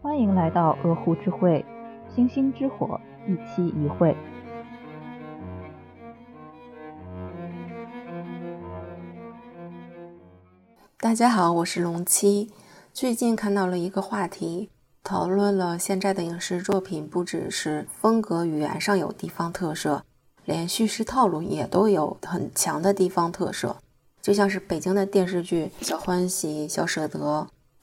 欢迎来到鹅湖之会，星星之火，一期一会。大家好，我是龙七。最近看到了一个话题，讨论了现在的影视作品不只是风格语言上有地方特色，连叙事套路也都有很强的地方特色。就像是北京的电视剧《小欢喜》《小舍得》。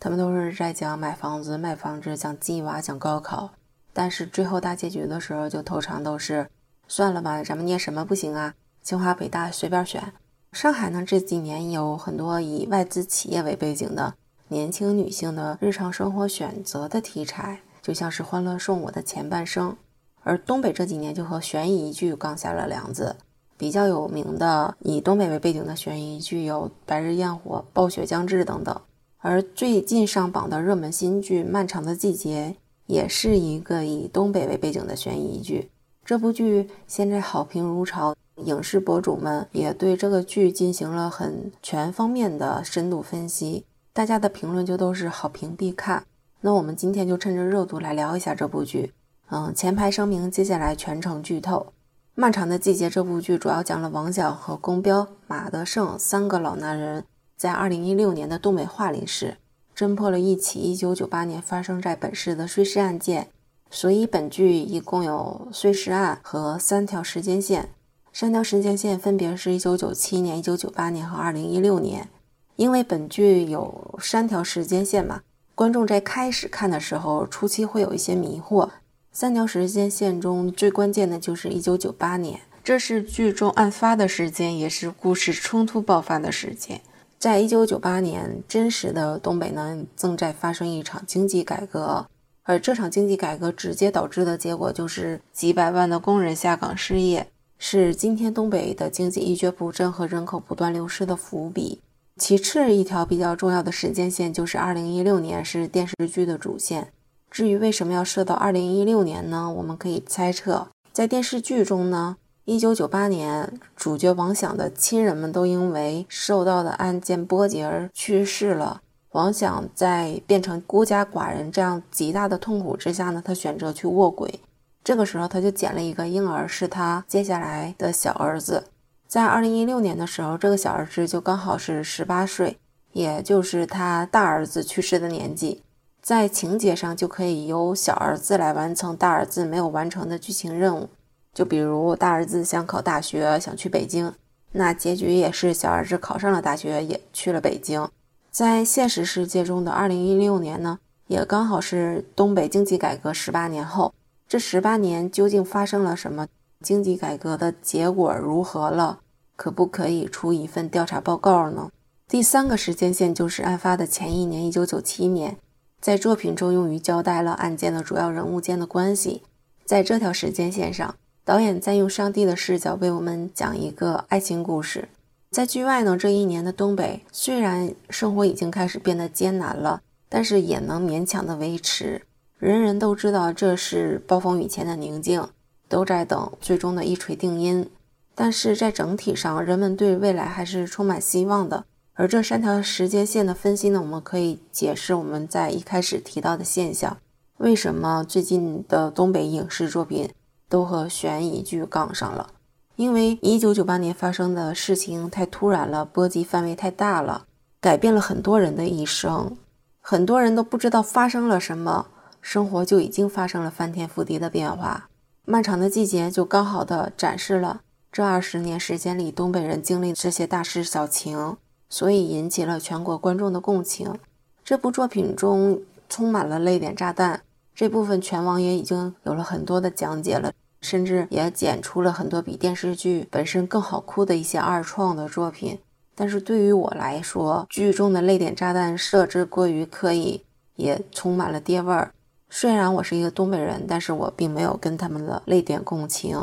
他们都是在讲买房子、卖房子，讲鸡娃、讲高考，但是最后大结局的时候，就通常都是算了吧，咱们念什么不行啊？清华、北大随便选。上海呢这几年有很多以外资企业为背景的年轻女性的日常生活选择的题材，就像是《欢乐颂》我的前半生。而东北这几年就和悬疑剧刚下了梁子，比较有名的以东北为背景的悬疑剧有《白日焰火》《暴雪将至》等等。而最近上榜的热门新剧《漫长的季节》也是一个以东北为背景的悬疑剧。这部剧现在好评如潮，影视博主们也对这个剧进行了很全方面的深度分析，大家的评论就都是好评必看。那我们今天就趁着热度来聊一下这部剧。嗯，前排声明，接下来全程剧透。《漫长的季节》这部剧主要讲了王小和宫彪、马德胜三个老男人。在二零一六年的东北桦林市，侦破了一起一九九八年发生在本市的碎尸案件。所以本剧一共有碎尸案和三条时间线，三条时间线分别是一九九七年、一九九八年和二零一六年。因为本剧有三条时间线嘛，观众在开始看的时候，初期会有一些迷惑。三条时间线中最关键的就是一九九八年，这是剧中案发的时间，也是故事冲突爆发的时间。在一九九八年，真实的东北呢正在发生一场经济改革，而这场经济改革直接导致的结果就是几百万的工人下岗失业，是今天东北的经济一蹶不振和人口不断流失的伏笔。其次，一条比较重要的时间线就是二零一六年是电视剧的主线。至于为什么要设到二零一六年呢？我们可以猜测，在电视剧中呢。一九九八年，主角王响的亲人们都因为受到的案件波及而去世了。王响在变成孤家寡人这样极大的痛苦之下呢，他选择去卧轨。这个时候，他就捡了一个婴儿，是他接下来的小儿子。在二零一六年的时候，这个小儿子就刚好是十八岁，也就是他大儿子去世的年纪。在情节上，就可以由小儿子来完成大儿子没有完成的剧情任务。就比如大儿子想考大学，想去北京，那结局也是小儿子考上了大学，也去了北京。在现实世界中的二零一六年呢，也刚好是东北经济改革十八年后。这十八年究竟发生了什么？经济改革的结果如何了？可不可以出一份调查报告呢？第三个时间线就是案发的前一年，一九九七年，在作品中用于交代了案件的主要人物间的关系。在这条时间线上。导演在用上帝的视角为我们讲一个爱情故事。在剧外呢，这一年的东北虽然生活已经开始变得艰难了，但是也能勉强的维持。人人都知道这是暴风雨前的宁静，都在等最终的一锤定音。但是在整体上，人们对未来还是充满希望的。而这三条时间线的分析呢，我们可以解释我们在一开始提到的现象：为什么最近的东北影视作品？都和悬疑剧杠上了，因为一九九八年发生的事情太突然了，波及范围太大了，改变了很多人的一生，很多人都不知道发生了什么，生活就已经发生了翻天覆地的变化。漫长的季节就刚好的展示了这二十年时间里东北人经历这些大事小情，所以引起了全国观众的共情。这部作品中充满了泪点炸弹。这部分全网也已经有了很多的讲解了，甚至也剪出了很多比电视剧本身更好哭的一些二创的作品。但是对于我来说，剧中的泪点炸弹设置过于刻意，也充满了爹味儿。虽然我是一个东北人，但是我并没有跟他们的泪点共情。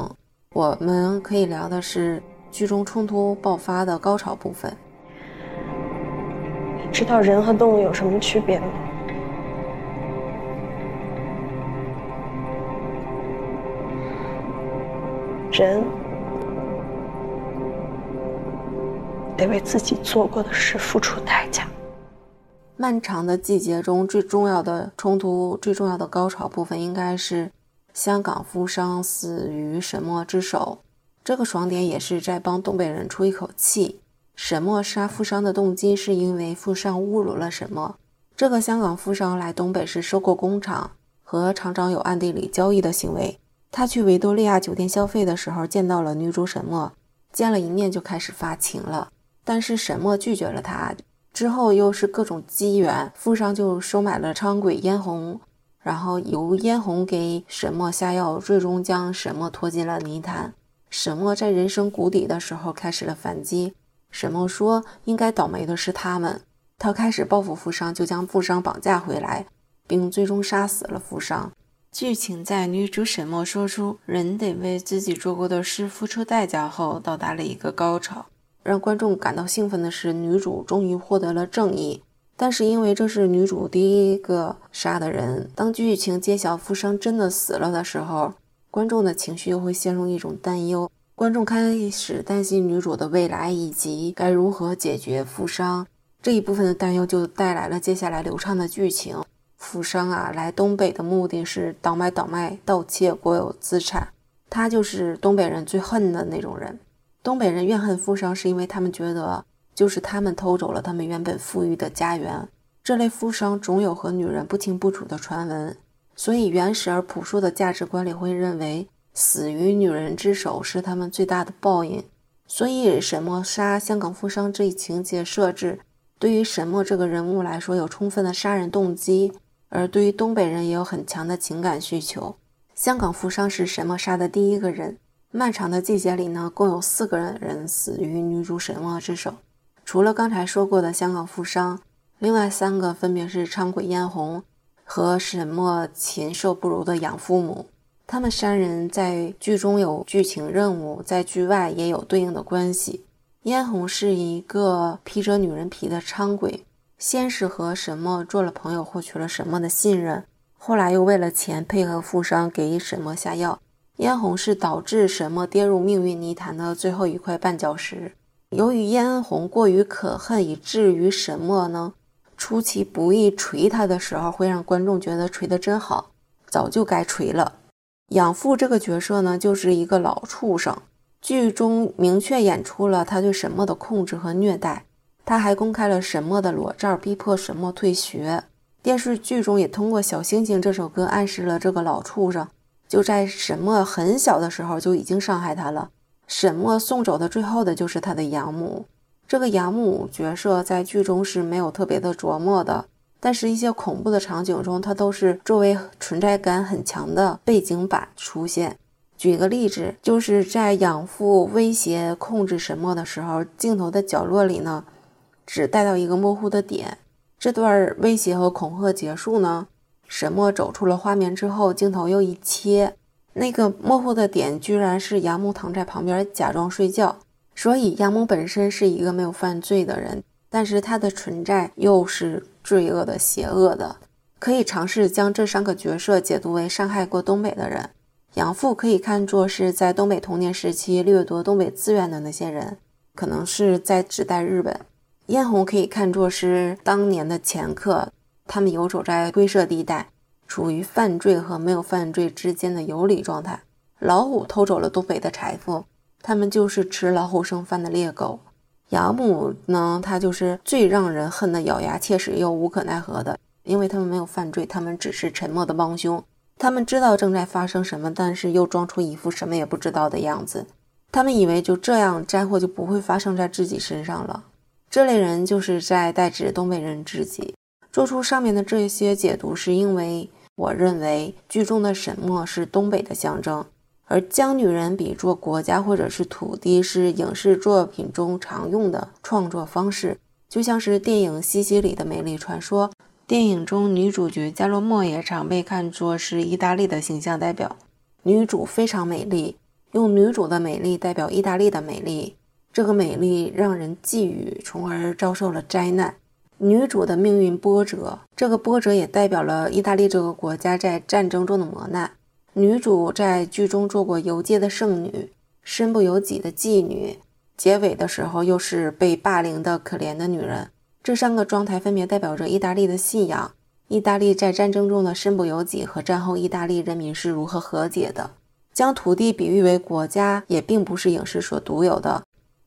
我们可以聊的是剧中冲突爆发的高潮部分。知道人和动物有什么区别吗？人得为自己做过的事付出代价。《漫长的季节中最重要的冲突、最重要的高潮部分，应该是香港富商死于沈墨之手。这个爽点也是在帮东北人出一口气。沈墨杀富商的动机是因为富商侮辱了沈墨。这个香港富商来东北是收购工厂，和厂长有暗地里交易的行为。他去维多利亚酒店消费的时候，见到了女主沈墨，见了一面就开始发情了。但是沈墨拒绝了他。之后又是各种机缘，富商就收买了伥鬼嫣红，然后由嫣红给沈墨下药，最终将沈墨拖进了泥潭。沈墨在人生谷底的时候开始了反击。沈墨说：“应该倒霉的是他们。”他开始报复富商，就将富商绑架回来，并最终杀死了富商。剧情在女主沈墨说出“人得为自己做过的事付出代价”后，到达了一个高潮。让观众感到兴奋的是，女主终于获得了正义。但是因为这是女主第一个杀的人，当剧情揭晓富商真的死了的时候，观众的情绪又会陷入一种担忧。观众开始担心女主的未来以及该如何解决富商这一部分的担忧，就带来了接下来流畅的剧情。富商啊，来东北的目的是倒卖、倒卖、盗窃国有资产，他就是东北人最恨的那种人。东北人怨恨富商，是因为他们觉得就是他们偷走了他们原本富裕的家园。这类富商总有和女人不清不楚的传闻，所以原始而朴素的价值观里会认为死于女人之手是他们最大的报应。所以沈墨杀香港富商这一情节设置，对于沈墨这个人物来说有充分的杀人动机，而对于东北人也有很强的情感需求。香港富商是沈墨杀的第一个人。漫长的季节里呢，共有四个人死于女主沈墨之手。除了刚才说过的香港富商，另外三个分别是伥鬼嫣红和沈墨禽兽不如的养父母。他们三人在剧中有剧情任务，在剧外也有对应的关系。嫣红是一个披着女人皮的伥鬼，先是和沈墨做了朋友，获取了沈墨的信任，后来又为了钱配合富商给沈墨下药。嫣红是导致沈墨跌入命运泥潭的最后一块绊脚石。由于嫣红过于可恨，以至于沈墨呢出其不意锤他的时候，会让观众觉得锤得真好，早就该锤了。养父这个角色呢，就是一个老畜生。剧中明确演出了他对沈墨的控制和虐待，他还公开了沈墨的裸照，逼迫沈墨退学。电视剧中也通过《小星星》这首歌暗示了这个老畜生。就在沈墨很小的时候就已经伤害他了。沈墨送走的最后的就是他的养母。这个养母角色在剧中是没有特别的琢磨的，但是一些恐怖的场景中，它都是作为存在感很强的背景板出现。举个例子，就是在养父威胁控制沈墨的时候，镜头的角落里呢，只带到一个模糊的点。这段威胁和恐吓结束呢？沈墨走出了画面之后，镜头又一切，那个模糊的点居然是杨母躺在旁边假装睡觉。所以杨母本身是一个没有犯罪的人，但是他的存在又是罪恶的、邪恶的。可以尝试将这三个角色解读为伤害过东北的人。养父可以看作是在东北童年时期掠夺东北资源的那些人，可能是在指代日本。嫣红可以看作是当年的掮客。他们游走在灰色地带，处于犯罪和没有犯罪之间的游离状态。老虎偷走了东北的财富，他们就是吃老虎剩饭的猎狗。养母呢，她就是最让人恨的，咬牙切齿又无可奈何的，因为他们没有犯罪，他们只是沉默的帮凶。他们知道正在发生什么，但是又装出一副什么也不知道的样子。他们以为就这样灾祸就不会发生在自己身上了。这类人就是在代指东北人自己。做出上面的这些解读，是因为我认为剧中的沈墨是东北的象征，而将女人比作国家或者是土地，是影视作品中常用的创作方式，就像是电影《西西里的美丽传说》。电影中女主角加洛莫也常被看作是意大利的形象代表，女主非常美丽，用女主的美丽代表意大利的美丽，这个美丽让人觊觎，从而遭受了灾难。女主的命运波折，这个波折也代表了意大利这个国家在战争中的磨难。女主在剧中做过游街的剩女，身不由己的妓女，结尾的时候又是被霸凌的可怜的女人。这三个状态分别代表着意大利的信仰、意大利在战争中的身不由己和战后意大利人民是如何和解的。将土地比喻为国家，也并不是影视所独有的。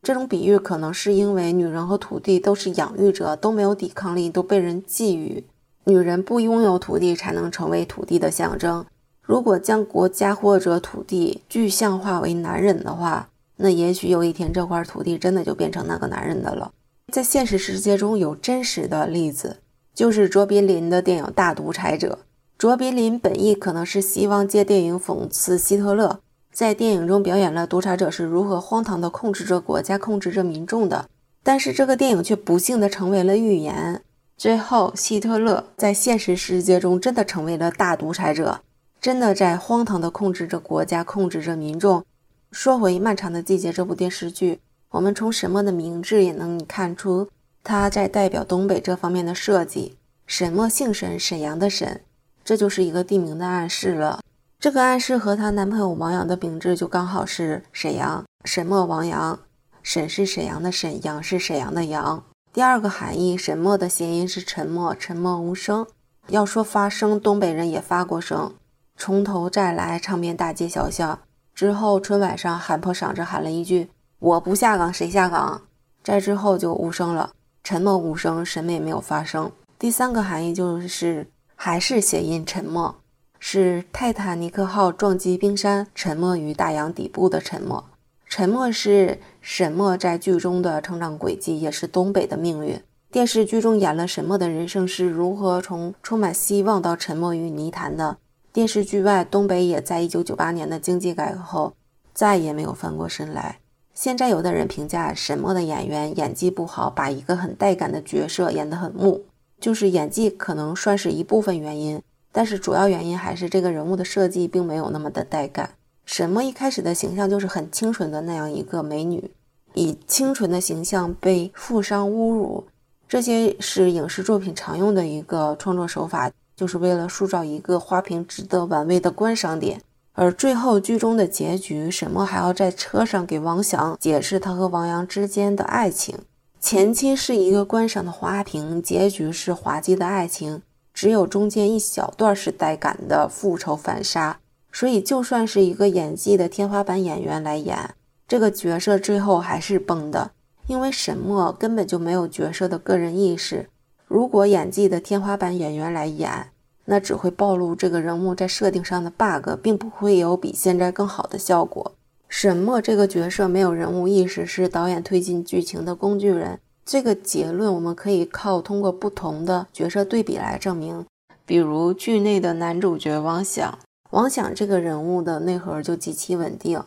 这种比喻可能是因为女人和土地都是养育者，都没有抵抗力，都被人觊觎。女人不拥有土地，才能成为土地的象征。如果将国家或者土地具象化为男人的话，那也许有一天这块土地真的就变成那个男人的了。在现实世界中有真实的例子，就是卓别林的电影《大独裁者》。卓别林本意可能是希望借电影讽刺希特勒，在电影中表演了独裁者是如何荒唐地控制着国家、控制着民众的。但是这个电影却不幸地成为了预言，最后希特勒在现实世界中真的成为了大独裁者。真的在荒唐地控制着国家，控制着民众。说回《漫长的季节》这部电视剧，我们从沈墨的名字也能看出他在代表东北这方面的设计。沈墨姓沈，沈阳的沈，这就是一个地名的暗示了。这个暗示和她男朋友王阳的名字就刚好是沈阳，沈墨王阳。沈是沈阳的沈，阳是沈阳的阳。第二个含义，沈墨的谐音是沉默，沉默无声。要说发声，东北人也发过声。从头再来，唱遍大街小巷。之后春晚上喊破嗓子喊了一句：“我不下岗，谁下岗？”再之后就无声了，沉默无声，什么也没有发生。第三个含义就是还是谐音沉默，是泰坦尼克号撞击冰山，沉没于大洋底部的沉默。沉默是沈默在剧中的成长轨迹，也是东北的命运。电视剧中演了沈默的人生是如何从充满希望到沉没于泥潭的。电视剧外，东北也在一九九八年的经济改革后再也没有翻过身来。现在有的人评价沈默的演员演技不好，把一个很带感的角色演得很木，就是演技可能算是一部分原因，但是主要原因还是这个人物的设计并没有那么的带感。沈默一开始的形象就是很清纯的那样一个美女，以清纯的形象被富商侮辱，这些是影视作品常用的一个创作手法。就是为了塑造一个花瓶值得玩味的观赏点，而最后剧中的结局，沈墨还要在车上给王翔解释他和王阳之间的爱情。前期是一个观赏的花瓶，结局是滑稽的爱情，只有中间一小段是带感的复仇反杀。所以，就算是一个演技的天花板演员来演这个角色，最后还是崩的，因为沈墨根本就没有角色的个人意识。如果演技的天花板演员来演，那只会暴露这个人物在设定上的 bug，并不会有比现在更好的效果。沈墨这个角色没有人物意识，是导演推进剧情的工具人。这个结论我们可以靠通过不同的角色对比来证明。比如剧内的男主角王响，王响这个人物的内核就极其稳定。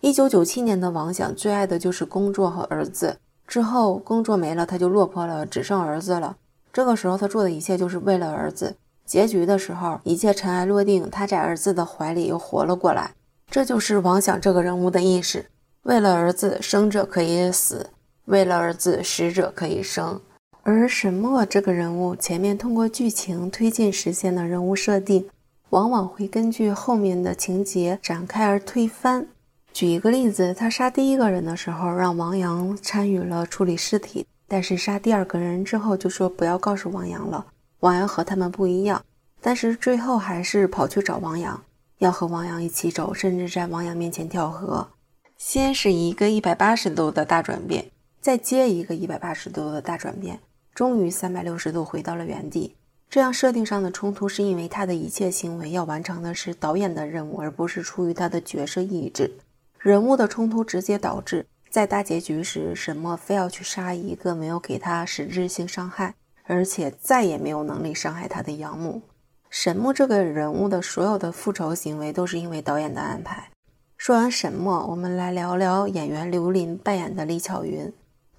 一九九七年的王响最爱的就是工作和儿子，之后工作没了，他就落魄了，只剩儿子了。这个时候，他做的一切就是为了儿子。结局的时候，一切尘埃落定，他在儿子的怀里又活了过来。这就是王想这个人物的意识：为了儿子，生者可以死；为了儿子，死者可以生。而沈墨这个人物，前面通过剧情推进实现的人物设定，往往会根据后面的情节展开而推翻。举一个例子，他杀第一个人的时候，让王阳参与了处理尸体。但是杀第二个人之后，就说不要告诉王阳了。王阳和他们不一样，但是最后还是跑去找王阳，要和王阳一起走，甚至在王阳面前跳河。先是一个一百八十度的大转变，再接一个一百八十度的大转变，终于三百六十度回到了原地。这样设定上的冲突，是因为他的一切行为要完成的是导演的任务，而不是出于他的角色意志。人物的冲突直接导致。在大结局时，沈墨非要去杀一个没有给他实质性伤害，而且再也没有能力伤害他的养母。沈墨这个人物的所有的复仇行为都是因为导演的安排。说完沈墨，我们来聊聊演员刘琳扮演的李巧云。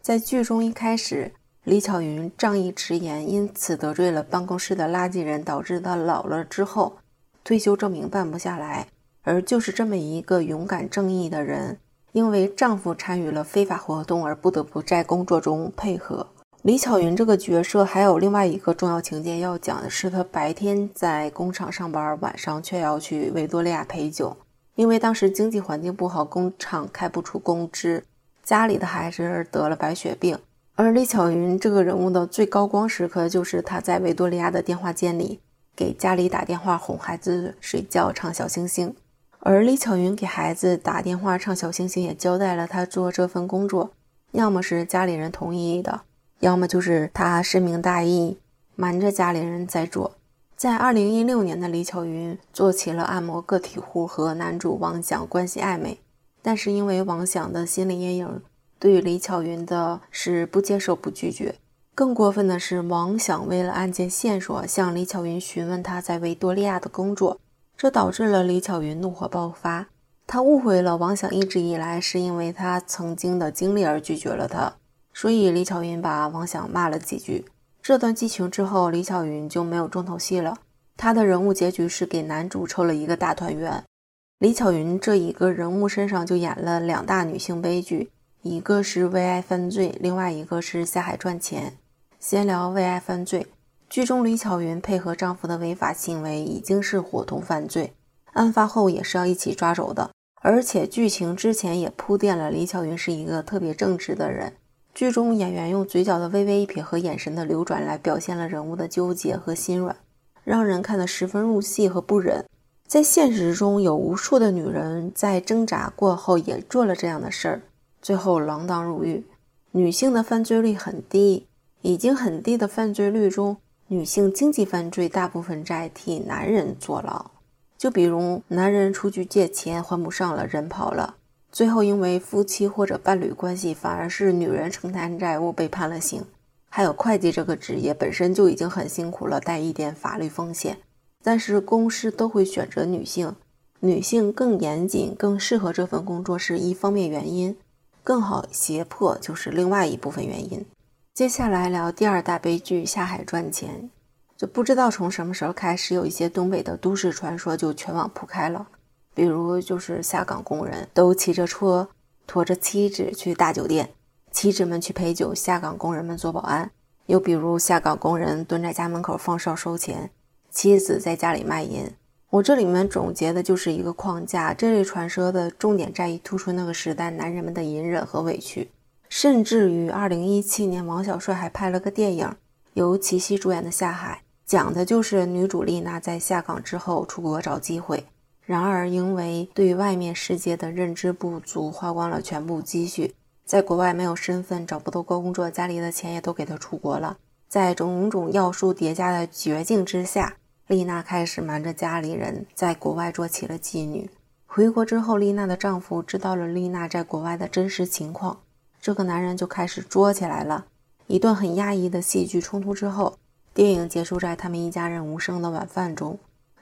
在剧中一开始，李巧云仗义直言，因此得罪了办公室的垃圾人，导致他老了之后退休证明办不下来。而就是这么一个勇敢正义的人。因为丈夫参与了非法活动而不得不在工作中配合。李巧云这个角色还有另外一个重要情节要讲的是，她白天在工厂上班，晚上却要去维多利亚陪酒。因为当时经济环境不好，工厂开不出工资，家里的孩子得了白血病，而李巧云这个人物的最高光时刻，就是她在维多利亚的电话间里给家里打电话哄孩子睡觉，唱小星星。而李巧云给孩子打电话唱小星星，也交代了她做这份工作，要么是家里人同意的，要么就是她深明大义，瞒着家里人在做。在二零一六年的李巧云做起了按摩个体户，和男主王强关系暧昧，但是因为王响的心理阴影。对李巧云的是不接受、不拒绝。更过分的是，王想为了案件线索向李巧云询问他在维多利亚的工作，这导致了李巧云怒火爆发。他误会了王想一直以来是因为他曾经的经历而拒绝了他，所以李巧云把王想骂了几句。这段激情之后，李巧云就没有重头戏了。他的人物结局是给男主凑了一个大团圆。李巧云这一个人物身上就演了两大女性悲剧。一个是为爱犯罪，另外一个是下海赚钱。先聊为爱犯罪。剧中李巧云配合丈夫的违法行为，已经是伙同犯罪，案发后也是要一起抓走的。而且剧情之前也铺垫了李巧云是一个特别正直的人。剧中演员用嘴角的微微一撇和眼神的流转来表现了人物的纠结和心软，让人看得十分入戏和不忍。在现实中，有无数的女人在挣扎过后也做了这样的事儿。最后锒铛入狱，女性的犯罪率很低，已经很低的犯罪率中，女性经济犯罪大部分在替男人坐牢。就比如男人出去借钱还不上了，人跑了，最后因为夫妻或者伴侣关系，反而是女人承担债务被判了刑。还有会计这个职业本身就已经很辛苦了，带一点法律风险，但是公司都会选择女性，女性更严谨，更适合这份工作是一方面原因。更好胁迫就是另外一部分原因。接下来聊第二大悲剧下海赚钱。就不知道从什么时候开始，有一些东北的都市传说就全网铺开了。比如就是下岗工人都骑着车拖着妻子去大酒店，妻子们去陪酒，下岗工人们做保安。又比如下岗工人蹲在家门口放哨收钱，妻子在家里卖淫。我这里面总结的就是一个框架，这类传说的重点在于突出那个时代男人们的隐忍和委屈，甚至于二零一七年王小帅还拍了个电影，由齐溪主演的《下海》，讲的就是女主丽娜在下岗之后出国找机会，然而因为对外面世界的认知不足，花光了全部积蓄，在国外没有身份，找不到工作，家里的钱也都给她出国了，在种种要素叠加的绝境之下。丽娜开始瞒着家里人，在国外做起了妓女。回国之后，丽娜的丈夫知道了丽娜在国外的真实情况，这个男人就开始作起来了。一段很压抑的戏剧冲突之后，电影结束在他们一家人无声的晚饭中。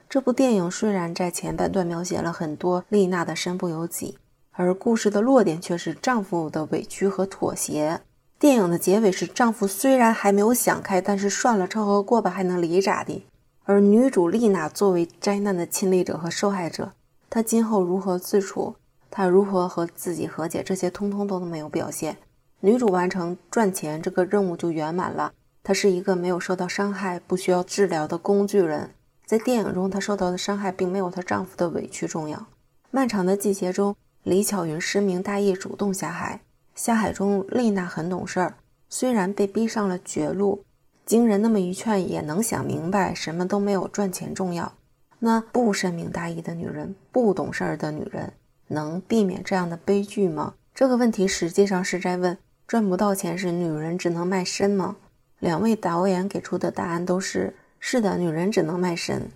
这部电影虽然在前半段描写了很多丽娜的身不由己，而故事的落点却是丈夫的委屈和妥协。电影的结尾是丈夫虽然还没有想开，但是算了，凑合过吧，还能离咋的？而女主丽娜作为灾难的亲历者和受害者，她今后如何自处，她如何和自己和解，这些通通都没有表现。女主完成赚钱这个任务就圆满了。她是一个没有受到伤害、不需要治疗的工具人。在电影中，她受到的伤害并没有她丈夫的委屈重要。漫长的季节中，李巧云深明大义，主动下海。下海中，丽娜很懂事儿，虽然被逼上了绝路。经人那么一劝，也能想明白，什么都没有赚钱重要。那不深明大义的女人，不懂事儿的女人，能避免这样的悲剧吗？这个问题实际上是在问：赚不到钱时，女人只能卖身吗？两位导演给出的答案都是：是的，女人只能卖身。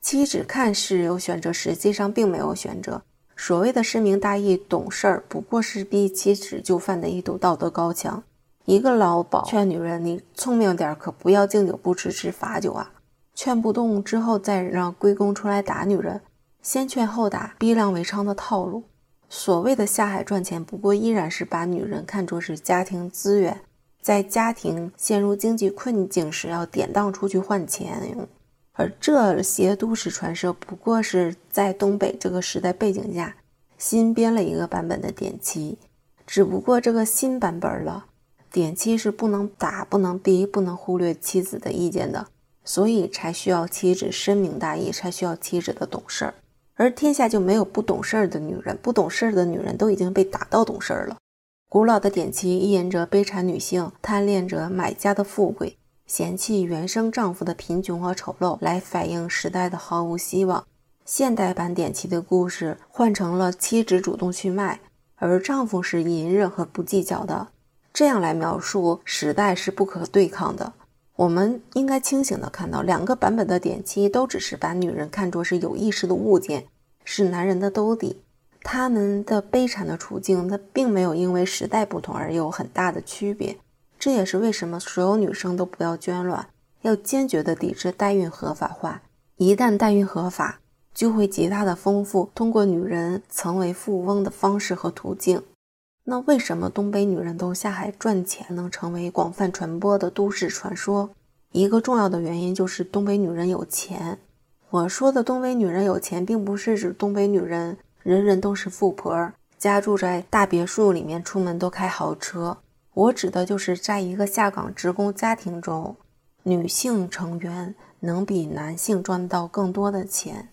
妻子看似有选择，实际上并没有选择。所谓的深明大义、懂事儿，不过是逼妻子就范的一堵道德高墙。一个老鸨劝女人：“你聪明点，可不要敬酒不吃吃罚酒啊！”劝不动之后，再让龟公出来打女人，先劝后打，逼良为娼的套路。所谓的下海赚钱，不过依然是把女人看作是家庭资源，在家庭陷入经济困境时要典当出去换钱。而这些都市传说，不过是在东北这个时代背景下新编了一个版本的典妻，只不过这个新版本了。点妻是不能打、不能逼、不能忽略妻子的意见的，所以才需要妻子深明大义，才需要妻子的懂事儿。而天下就没有不懂事儿的女人，不懂事儿的女人都已经被打到懂事儿了。古老的典妻意淫着悲惨女性，贪恋着买家的富贵，嫌弃原生丈夫的贫穷和丑陋，来反映时代的毫无希望。现代版典妻的故事换成了妻子主动去卖，而丈夫是隐忍和不计较的。这样来描述时代是不可对抗的。我们应该清醒地看到，两个版本的典妻都只是把女人看作是有意识的物件，是男人的兜底。他们的悲惨的处境，它并没有因为时代不同而有很大的区别。这也是为什么所有女生都不要捐卵，要坚决的抵制代孕合法化。一旦代孕合法，就会极大的丰富通过女人成为富翁的方式和途径。那为什么东北女人都下海赚钱能成为广泛传播的都市传说？一个重要的原因就是东北女人有钱。我说的东北女人有钱，并不是指东北女人。人人都是富婆，家住在大别墅里面，出门都开豪车。我指的就是在一个下岗职工家庭中，女性成员能比男性赚到更多的钱。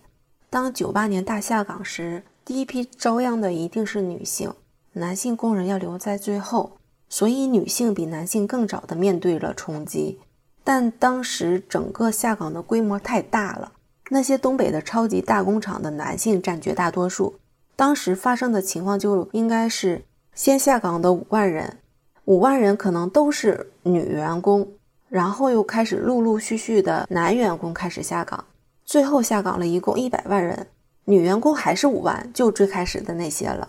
当九八年大下岗时，第一批遭殃的一定是女性，男性工人要留在最后，所以女性比男性更早的面对了冲击。但当时整个下岗的规模太大了。那些东北的超级大工厂的男性占绝大多数，当时发生的情况就应该是先下岗的五万人，五万人可能都是女员工，然后又开始陆陆续续的男员工开始下岗，最后下岗了一共一百万人，女员工还是五万，就最开始的那些了，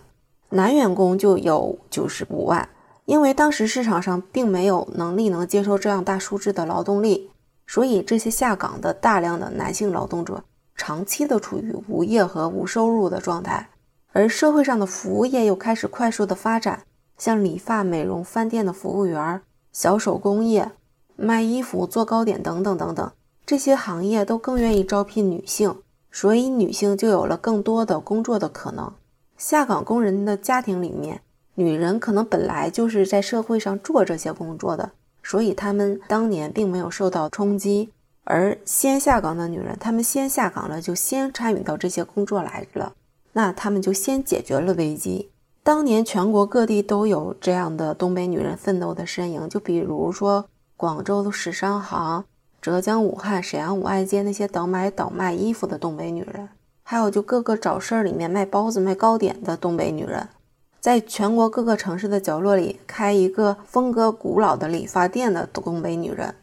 男员工就有九十五万，因为当时市场上并没有能力能接受这样大数字的劳动力。所以，这些下岗的大量的男性劳动者，长期的处于无业和无收入的状态，而社会上的服务业又开始快速的发展，像理发、美容、饭店的服务员、小手工业、卖衣服、做糕点等等等等，这些行业都更愿意招聘女性，所以女性就有了更多的工作的可能。下岗工人的家庭里面，女人可能本来就是在社会上做这些工作的。所以他们当年并没有受到冲击，而先下岗的女人，她们先下岗了，就先参与到这些工作来了，那他们就先解决了危机。当年全国各地都有这样的东北女人奋斗的身影，就比如说广州的史商行、浙江武汉、沈阳五爱街那些倒买倒卖衣服的东北女人，还有就各个早市里面卖包子、卖糕点的东北女人。在全国各个城市的角落里开一个风格古老的理发店的东北女人，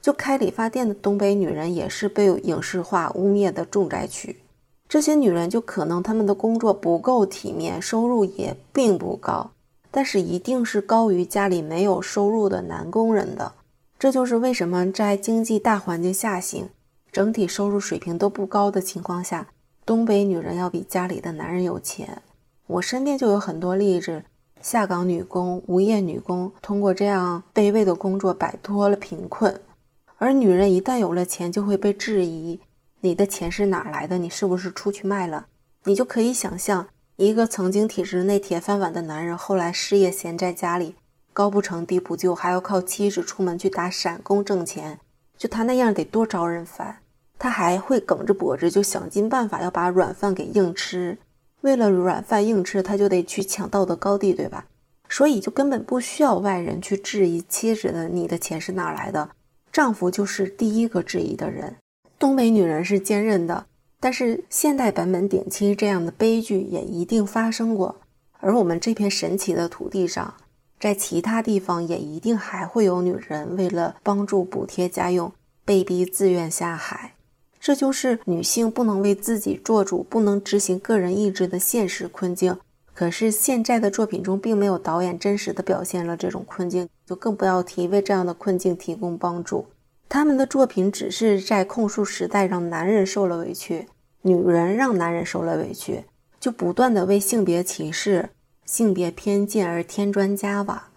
就开理发店的东北女人也是被影视化污蔑的重灾区。这些女人就可能她们的工作不够体面，收入也并不高，但是一定是高于家里没有收入的男工人的。这就是为什么在经济大环境下行、整体收入水平都不高的情况下，东北女人要比家里的男人有钱。我身边就有很多例子，下岗女工、无业女工通过这样卑微的工作摆脱了贫困。而女人一旦有了钱，就会被质疑：你的钱是哪来的？你是不是出去卖了？你就可以想象，一个曾经体制内铁饭碗的男人，后来失业闲在家里，高不成低不就，还要靠妻子出门去打散工挣钱，就他那样得多招人烦。他还会梗着脖子，就想尽办法要把软饭给硬吃。为了软饭硬吃，他就得去抢道德高地，对吧？所以就根本不需要外人去质疑妻子的你的钱是哪来的，丈夫就是第一个质疑的人。东北女人是坚韧的，但是现代版本顶妻这样的悲剧也一定发生过。而我们这片神奇的土地上，在其他地方也一定还会有女人为了帮助补贴家用，被逼自愿下海。这就是女性不能为自己做主、不能执行个人意志的现实困境。可是现在的作品中并没有导演真实的表现了这种困境，就更不要提为这样的困境提供帮助。他们的作品只是在控诉时代让男人受了委屈，女人让男人受了委屈，就不断的为性别歧视、性别偏见而添砖加瓦。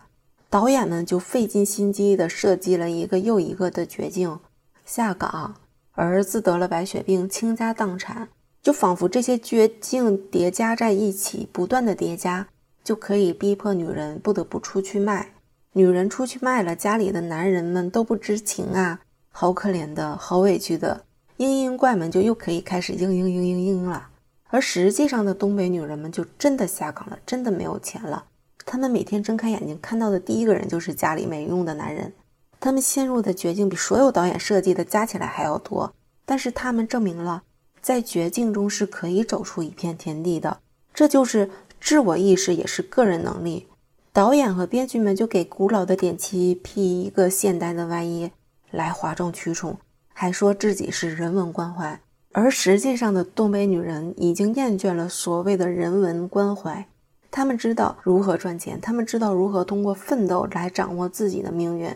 导演们就费尽心机的设计了一个又一个的绝境，下岗。儿子得了白血病，倾家荡产，就仿佛这些绝境叠加在一起，不断的叠加，就可以逼迫女人不得不出去卖。女人出去卖了，家里的男人们都不知情啊，好可怜的，好委屈的，嘤嘤怪们就又可以开始嘤嘤嘤嘤嘤了。而实际上的东北女人们就真的下岗了，真的没有钱了。她们每天睁开眼睛看到的第一个人就是家里没用的男人。他们陷入的绝境比所有导演设计的加起来还要多，但是他们证明了，在绝境中是可以走出一片天地的。这就是自我意识，也是个人能力。导演和编剧们就给古老的典妻披一个现代的外衣，来哗众取宠，还说自己是人文关怀。而实际上的东北女人已经厌倦了所谓的人文关怀，她们知道如何赚钱，她们知道如何通过奋斗来掌握自己的命运。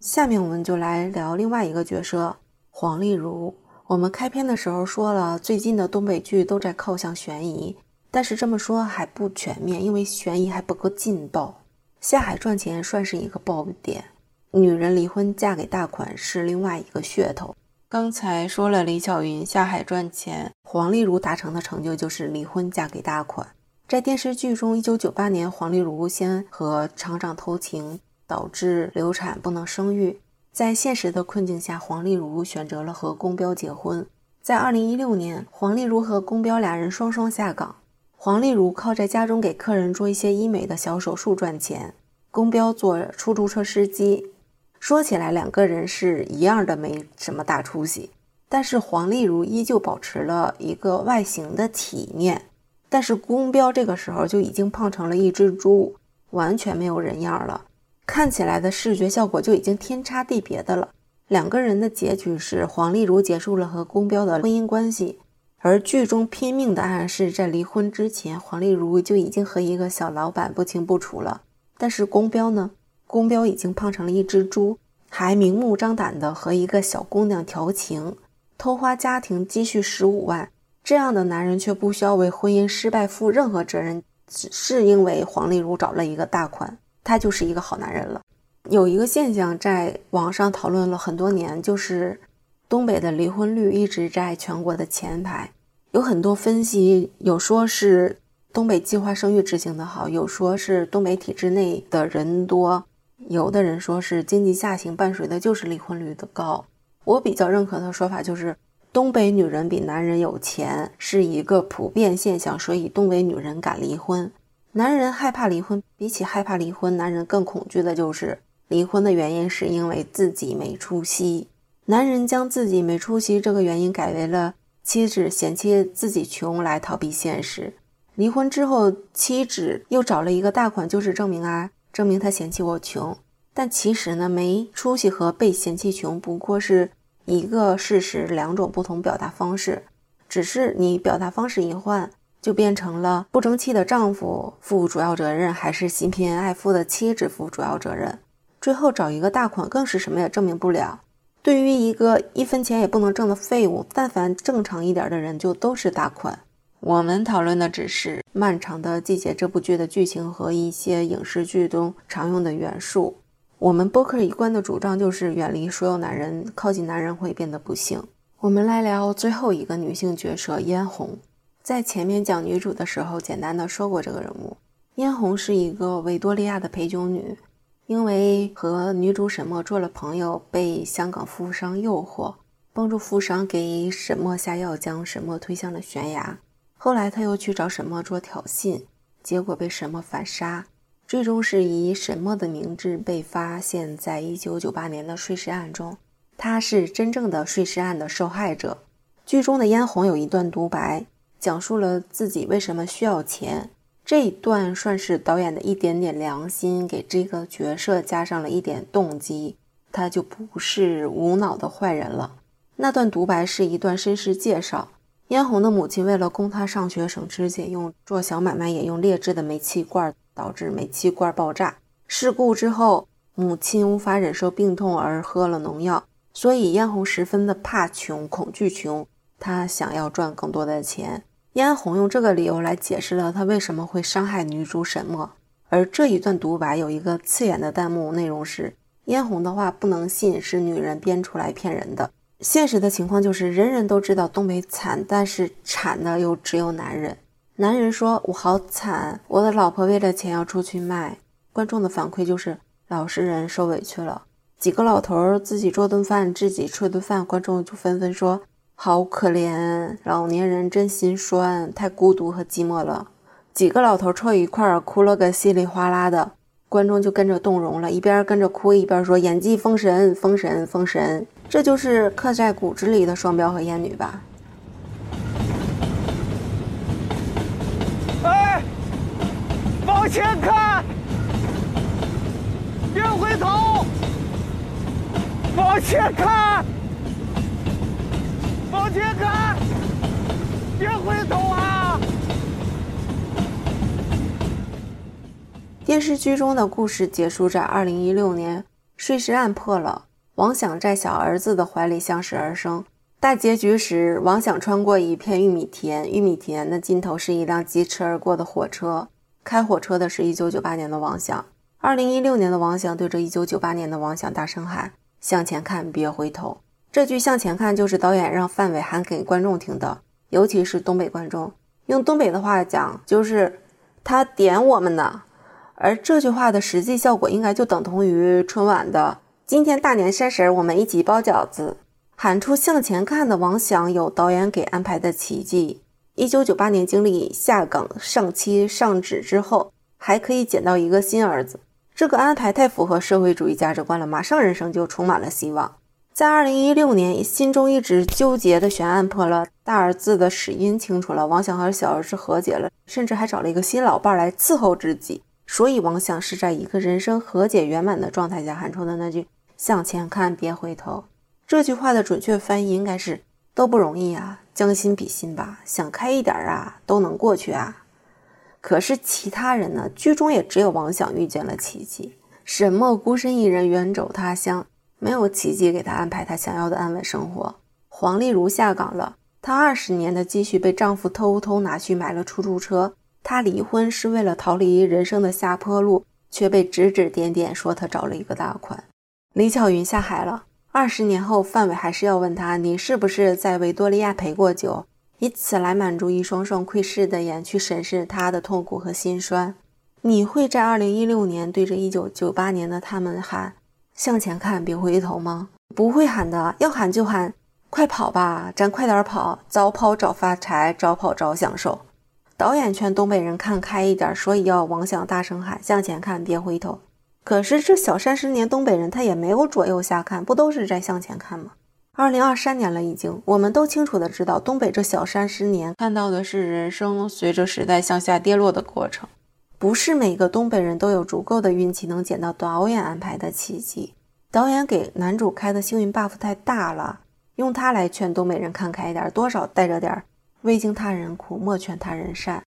下面我们就来聊另外一个角色黄丽茹。我们开篇的时候说了，最近的东北剧都在靠向悬疑，但是这么说还不全面，因为悬疑还不够劲爆。下海赚钱算是一个爆点，女人离婚嫁给大款是另外一个噱头。刚才说了李巧云下海赚钱，黄丽茹达成的成就就是离婚嫁给大款。在电视剧中，一九九八年，黄丽茹先和厂长偷情。导致流产不能生育，在现实的困境下，黄丽茹选择了和宫彪结婚。在二零一六年，黄丽茹和宫彪俩人双双下岗，黄丽茹靠在家中给客人做一些医美的小手术赚钱，宫彪做出租车司机。说起来，两个人是一样的，没什么大出息。但是黄丽茹依旧保持了一个外形的体面，但是宫彪这个时候就已经胖成了一只猪，完全没有人样了。看起来的视觉效果就已经天差地别的了。两个人的结局是黄丽茹结束了和宫彪的婚姻关系，而剧中拼命的暗示，在离婚之前，黄丽茹就已经和一个小老板不清不楚了。但是宫彪呢？宫彪已经胖成了一只猪，还明目张胆的和一个小姑娘调情，偷花家庭积蓄十五万。这样的男人却不需要为婚姻失败负任何责任，只是因为黄丽茹找了一个大款。他就是一个好男人了。有一个现象在网上讨论了很多年，就是东北的离婚率一直在全国的前排。有很多分析，有说是东北计划生育执行的好，有说是东北体制内的人多，有的人说是经济下行伴随的就是离婚率的高。我比较认可的说法就是，东北女人比男人有钱是一个普遍现象，所以东北女人敢离婚。男人害怕离婚，比起害怕离婚，男人更恐惧的就是离婚的原因是因为自己没出息。男人将自己没出息这个原因改为了妻子嫌弃自己穷来逃避现实。离婚之后，妻子又找了一个大款，就是证明啊，证明他嫌弃我穷。但其实呢，没出息和被嫌弃穷不过是一个事实，两种不同表达方式，只是你表达方式一换。就变成了不争气的丈夫负主要责任，还是嫌贫爱富的妻子负主要责任？最后找一个大款，更是什么也证明不了。对于一个一分钱也不能挣的废物，但凡正常一点的人就都是大款。我们讨论的只是《漫长的季节》这部剧的剧情和一些影视剧中常用的元素。我们播客一贯的主张就是远离所有男人，靠近男人会变得不幸。我们来聊最后一个女性角色嫣红。在前面讲女主的时候，简单的说过这个人物。嫣红是一个维多利亚的陪酒女，因为和女主沈墨做了朋友，被香港富商诱惑，帮助富商给沈墨下药，将沈墨推向了悬崖。后来他又去找沈墨做挑衅，结果被沈墨反杀，最终是以沈墨的名字被发现在一九九八年的碎尸案中。他是真正的碎尸案的受害者。剧中的嫣红有一段独白。讲述了自己为什么需要钱，这一段算是导演的一点点良心，给这个角色加上了一点动机，他就不是无脑的坏人了。那段独白是一段身世介绍：嫣红的母亲为了供她上学省吃俭用，做小买卖也用劣质的煤气罐，导致煤气罐爆炸。事故之后，母亲无法忍受病痛而喝了农药，所以嫣红十分的怕穷，恐惧穷，她想要赚更多的钱。嫣红用这个理由来解释了他为什么会伤害女主沈墨，而这一段独白有一个刺眼的弹幕，内容是：嫣红的话不能信，是女人编出来骗人的。现实的情况就是，人人都知道东北惨，但是惨的又只有男人。男人说：“我好惨，我的老婆为了钱要出去卖。”观众的反馈就是：“老实人受委屈了。”几个老头自己做顿饭，自己吃顿饭，观众就纷纷说。好可怜，老年人真心酸，太孤独和寂寞了。几个老头凑一块儿哭了个稀里哗啦的，观众就跟着动容了，一边跟着哭一边说演技封神，封神，封神。这就是刻在骨子里的双标和烟女吧？哎，往前看，别回头，往前看，往前看，别回头啊！电视剧中的故事结束在二零一六年，碎尸案破了。王想在小儿子的怀里相视而生。大结局时，王想穿过一片玉米田，玉米田的尽头是一辆疾驰而过的火车。开火车的是一九九八年的王想。二零一六年的王想对着一九九八年的王想大声喊：“向前看，别回头。”这句“向前看”就是导演让范伟喊给观众听的，尤其是东北观众。用东北的话讲，就是他点我们呢。而这句话的实际效果，应该就等同于春晚的。今天大年三十，我们一起包饺子。喊出向前看的王响有导演给安排的奇迹。一九九八年经历下岗、上期、上址之后，还可以捡到一个新儿子，这个安排太符合社会主义价值观了，马上人生就充满了希望。在二零一六年，心中一直纠结的悬案破了，大儿子的死因清楚了，王响和小儿子和解了，甚至还找了一个新老伴来伺候自己。所以王响是在一个人生和解圆满的状态下喊出的那句。向前看，别回头。这句话的准确翻译应该是“都不容易啊，将心比心吧，想开一点啊，都能过去啊。”可是其他人呢？剧中也只有王想遇见了奇迹。沈默孤身一人远走他乡，没有奇迹给他安排他想要的安稳生活。黄丽茹下岗了，她二十年的积蓄被丈夫偷偷拿去买了出租车。她离婚是为了逃离人生的下坡路，却被指指点点说她找了一个大款。李巧云下海了。二十年后，范伟还是要问他：“你是不是在维多利亚陪过酒？”以此来满足一双双窥视的眼，去审视他的痛苦和心酸。你会在二零一六年对着一九九八年的他们喊“向前看，别回头”吗？不会喊的。要喊就喊“快跑吧，咱快点跑，早跑早发财，早跑早享受”。导演劝东北人看开一点，所以要王响大声喊“向前看，别回头”。可是这小三十年，东北人他也没有左右下看，不都是在向前看吗？二零二三年了，已经，我们都清楚的知道，东北这小三十年看到的是人生随着时代向下跌落的过程。不是每个东北人都有足够的运气能捡到导演安排的奇迹。导演给男主开的幸运 buff 太大了，用它来劝东北人看开一点，多少带着点未经他人苦，莫劝他人善。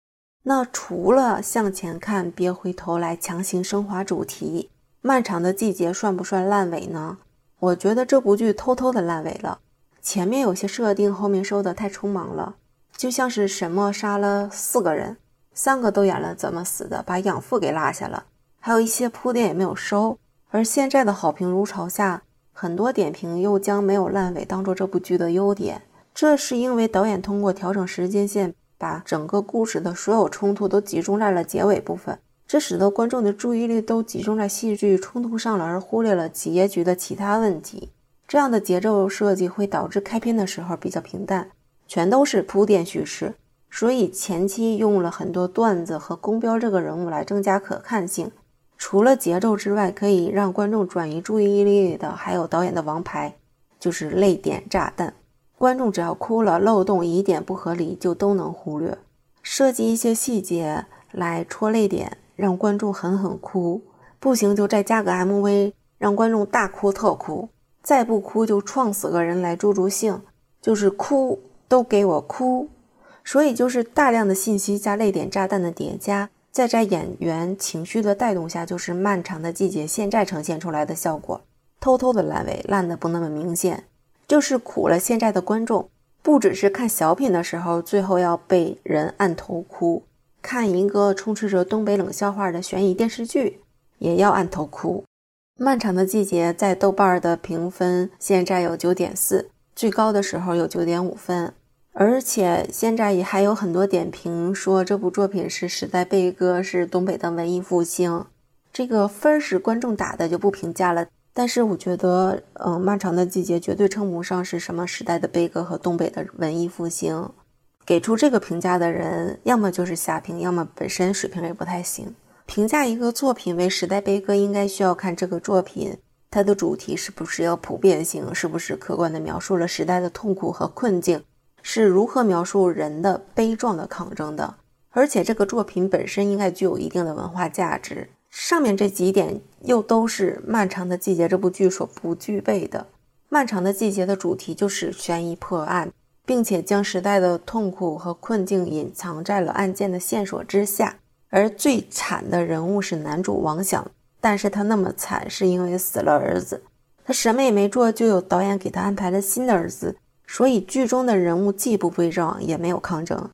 那除了向前看，别回头来强行升华主题，漫长的季节算不算烂尾呢？我觉得这部剧偷偷的烂尾了。前面有些设定，后面收的太匆忙了，就像是沈墨杀了四个人，三个都演了怎么死的，把养父给落下了，还有一些铺垫也没有收。而现在的好评如潮下，很多点评又将没有烂尾当做这部剧的优点，这是因为导演通过调整时间线。把整个故事的所有冲突都集中在了结尾部分，这使得观众的注意力都集中在戏剧冲突上了，而忽略了结局的其他问题。这样的节奏设计会导致开篇的时候比较平淡，全都是铺垫叙事，所以前期用了很多段子和宫彪这个人物来增加可看性。除了节奏之外，可以让观众转移注意力的还有导演的王牌，就是泪点炸弹。观众只要哭了，漏洞、疑点不合理就都能忽略，设计一些细节来戳泪点，让观众狠狠哭。不行就再加个 MV，让观众大哭特哭。再不哭就撞死个人来助助兴，就是哭都给我哭。所以就是大量的信息加泪点炸弹的叠加，再在演员情绪的带动下，就是漫长的季节现在呈现出来的效果。偷偷的烂尾，烂的不那么明显。就是苦了现在的观众，不只是看小品的时候，最后要被人按头哭；看一个充斥着东北冷笑话的悬疑电视剧，也要按头哭。漫长的季节在豆瓣的评分现在有九点四，最高的时候有九点五分，而且现在也还有很多点评说这部作品是时代悲歌，是东北的文艺复兴。这个分是观众打的，就不评价了。但是我觉得，嗯，漫长的季节绝对称不上是什么时代的悲歌和东北的文艺复兴。给出这个评价的人，要么就是瞎评，要么本身水平也不太行。评价一个作品为时代悲歌，应该需要看这个作品它的主题是不是有普遍性，是不是客观的描述了时代的痛苦和困境，是如何描述人的悲壮的抗争的。而且这个作品本身应该具有一定的文化价值。上面这几点又都是《漫长的季节》这部剧所不具备的。《漫长的季节》的主题就是悬疑破案，并且将时代的痛苦和困境隐藏在了案件的线索之下。而最惨的人物是男主王响，但是他那么惨是因为死了儿子，他什么也没做，就有导演给他安排了新的儿子，所以剧中的人物既不悲壮，也没有抗争。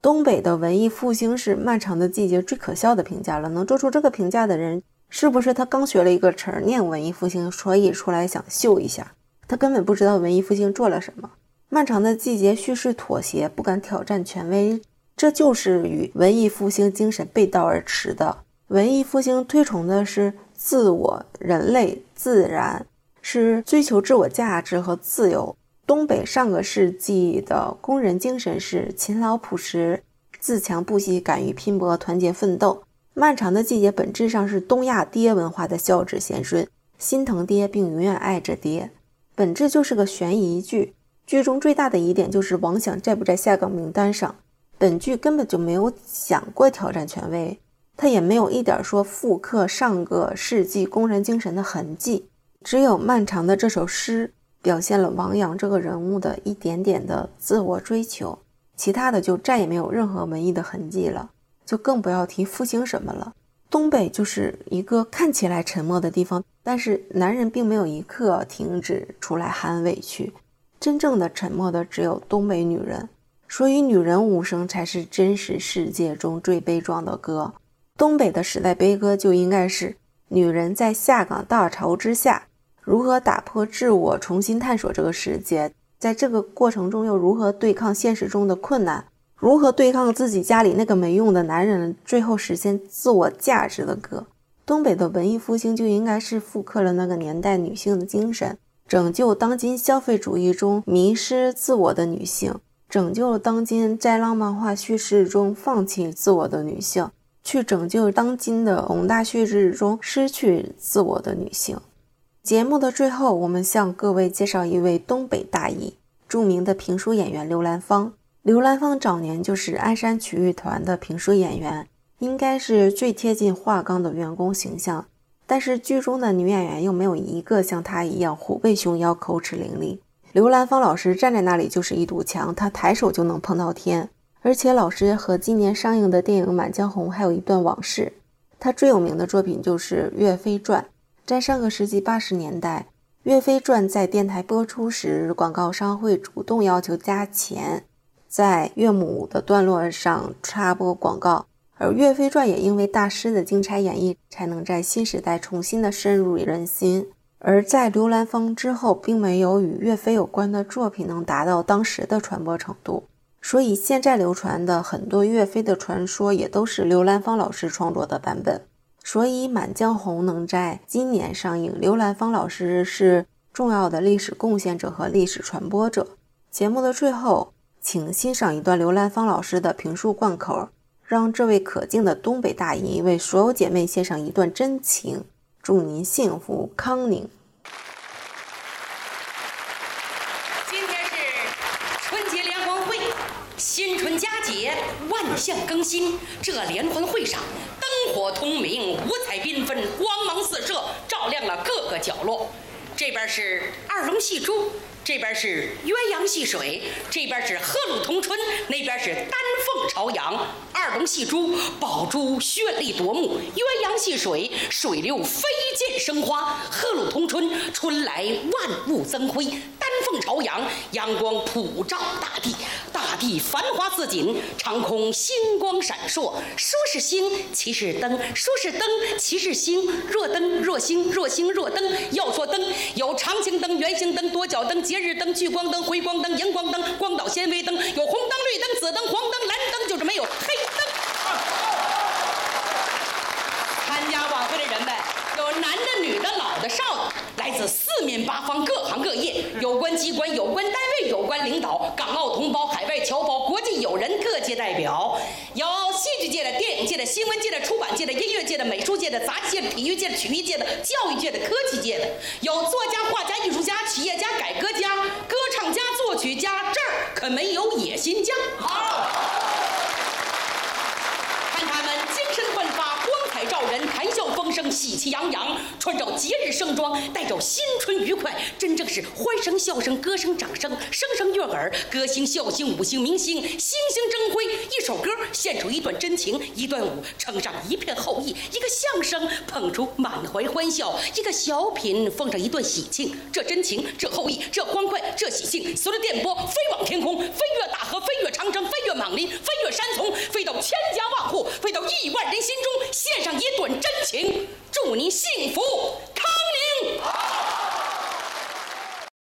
东北的文艺复兴是《漫长的季节》最可笑的评价了。能做出这个评价的人，是不是他刚学了一个词儿念文艺复兴，所以出来想秀一下？他根本不知道文艺复兴做了什么。《漫长的季节》叙事妥协，不敢挑战权威，这就是与文艺复兴精神背道而驰的。文艺复兴推崇的是自我、人类、自然，是追求自我价值和自由。东北上个世纪的工人精神是勤劳朴实、自强不息、敢于拼搏、团结奋斗。漫长的季节本质上是东亚爹文化的孝子贤孙，心疼爹并永远爱着爹，本质就是个悬疑剧。剧中最大的疑点就是王响在不在下岗名单上。本剧根本就没有想过挑战权威，他也没有一点说复刻上个世纪工人精神的痕迹，只有漫长的这首诗。表现了王阳这个人物的一点点的自我追求，其他的就再也没有任何文艺的痕迹了，就更不要提复兴什么了。东北就是一个看起来沉默的地方，但是男人并没有一刻停止出来喊委屈，真正的沉默的只有东北女人，所以女人无声才是真实世界中最悲壮的歌。东北的时代悲歌就应该是女人在下岗大潮之下。如何打破自我，重新探索这个世界？在这个过程中，又如何对抗现实中的困难？如何对抗自己家里那个没用的男人？最后实现自我价值的歌。东北的文艺复兴就应该是复刻了那个年代女性的精神，拯救当今消费主义中迷失自我的女性，拯救当今在浪漫化叙事中放弃自我的女性，去拯救当今的宏大叙事中失去自我的女性。节目的最后，我们向各位介绍一位东北大姨，著名的评书演员刘兰芳。刘兰芳早年就是鞍山曲艺团的评书演员，应该是最贴近华冈的员工形象。但是剧中的女演员又没有一个像她一样虎背熊腰、口齿伶俐。刘兰芳老师站在那里就是一堵墙，她抬手就能碰到天。而且老师和今年上映的电影《满江红》还有一段往事。他最有名的作品就是《岳飞传》。在上个世纪八十年代，《岳飞传》在电台播出时，广告商会主动要求加钱，在岳母的段落上插播广告。而《岳飞传》也因为大师的精彩演绎，才能在新时代重新的深入人心。而在刘兰芳之后，并没有与岳飞有关的作品能达到当时的传播程度，所以现在流传的很多岳飞的传说，也都是刘兰芳老师创作的版本。所以，《满江红》能在今年上映，刘兰芳老师是重要的历史贡献者和历史传播者。节目的最后，请欣赏一段刘兰芳老师的评书贯口，让这位可敬的东北大姨为所有姐妹献上一段真情，祝您幸福康宁。今天是春节联欢会，新春佳节，万象更新。这联欢会上。火通明，五彩缤纷，光芒四射，照亮了各个角落。这边是二龙戏珠，这边是鸳鸯戏水，这边是鹤鹿同春，那边是丹凤朝阳。二龙戏珠，宝珠绚丽夺目；鸳鸯戏水，水流飞溅生花；鹤鹿同春，春来万物增辉；丹凤朝阳，阳光普照大地。大地繁花似锦，长空星光闪烁。说是星，其是灯；说是灯，其是星。若灯若星，若星若灯。要说灯，有长形灯、圆形灯、多角灯、节日灯、聚光灯、回光灯、荧光灯、光导纤维灯。有红灯、绿灯、紫灯、黄灯、蓝灯，就是没有黑灯。参加晚会的人们，有男的、女的、老的、少的，来自四面八方，各行各业，有关机关、有关单位、有关领导，港澳同胞、海外侨胞、国际。友人、各界代表，杂技界的、体育界的、曲艺界的、教育界的、科技界的，有作家、画家、艺术家、企业家、改革家、歌唱家、作曲家，这儿可没有野心家。好，看他们精神焕发，光彩照人，谈笑风喜气洋洋，穿着节日盛装，带着新春愉快，真正是欢声笑声、歌声掌声，声声悦耳。歌星、笑星、五星明星，星星争辉。一首歌献出一段真情，一段舞撑上一片厚意，一个相声捧出满怀欢笑，一个小品奉上一段喜庆。这真情，这厚意，这欢快，这喜庆，随着电波飞往天空，飞越大河，飞越长城，飞越莽林，飞越山丛，飞到千家万户，飞到亿万人心中，献上一段真情。祝你幸福康宁。